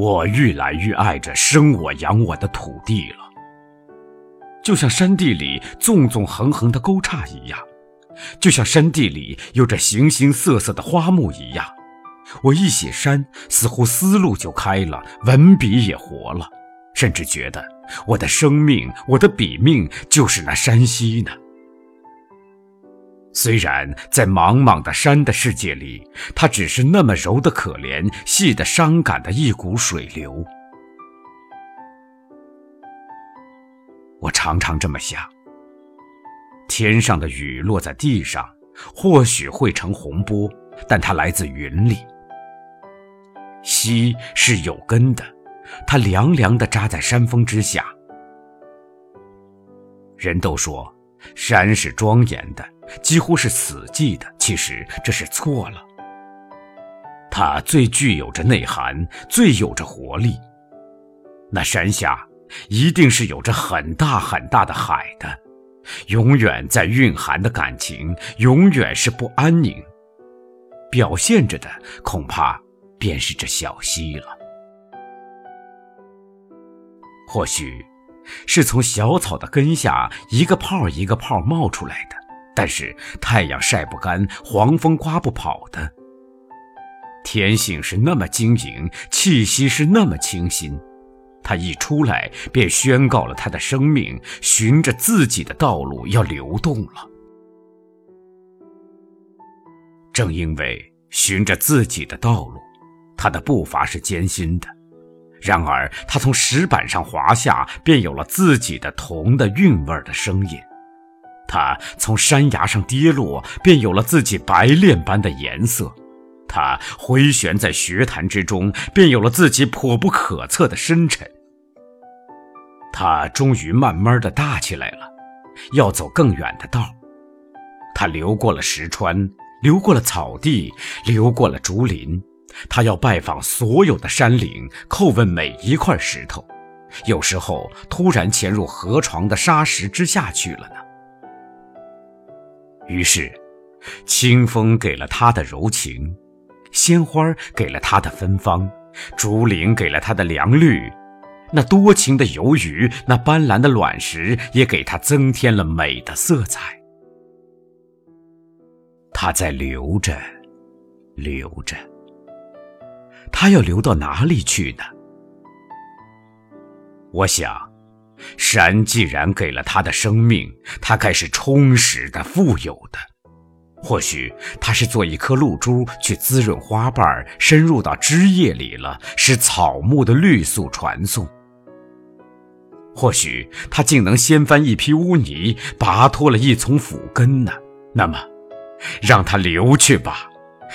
我愈来愈爱着生我养我的土地了，就像山地里纵纵横横的沟岔一样，就像山地里有着形形色色的花木一样。我一写山，似乎思路就开了，文笔也活了，甚至觉得我的生命，我的笔命就是那山溪呢。虽然在茫茫的山的世界里，它只是那么柔的可怜、细的伤感的一股水流。我常常这么想：天上的雨落在地上，或许会成洪波，但它来自云里。溪是有根的，它凉凉地扎在山峰之下。人都说山是庄严的。几乎是死寂的，其实这是错了。它最具有着内涵，最有着活力。那山下一定是有着很大很大的海的，永远在蕴含的感情，永远是不安宁。表现着的恐怕便是这小溪了。或许，是从小草的根下一个泡一个泡冒出来的。但是太阳晒不干，黄风刮不跑的。天性是那么晶莹，气息是那么清新，它一出来便宣告了它的生命循着自己的道路要流动了。正因为循着自己的道路，它的步伐是艰辛的，然而他从石板上滑下，便有了自己的铜的韵味的声音。他从山崖上跌落，便有了自己白练般的颜色；他回旋在学潭之中，便有了自己颇不可测的深沉。他终于慢慢的大起来了，要走更远的道。他流过了石川，流过了草地，流过了竹林。他要拜访所有的山岭，叩问每一块石头。有时候突然潜入河床的沙石之下去了呢。于是，清风给了他的柔情，鲜花给了他的芬芳，竹林给了他的凉绿，那多情的游鱼，那斑斓的卵石，也给他增添了美的色彩。他在流着，流着，他要流到哪里去呢？我想。山既然给了他的生命，他该是充实的、富有的。或许他是做一颗露珠去滋润花瓣，深入到枝叶里了，使草木的绿素传送。或许他竟能掀翻一批污泥，拔脱了一丛腐根呢。那么，让它流去吧。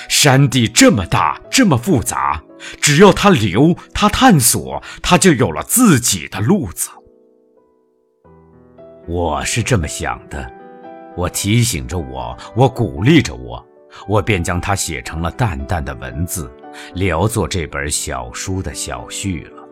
山地这么大，这么复杂，只要他留，他探索，他就有了自己的路子。我是这么想的，我提醒着我，我鼓励着我，我便将它写成了淡淡的文字，聊作这本小书的小序了。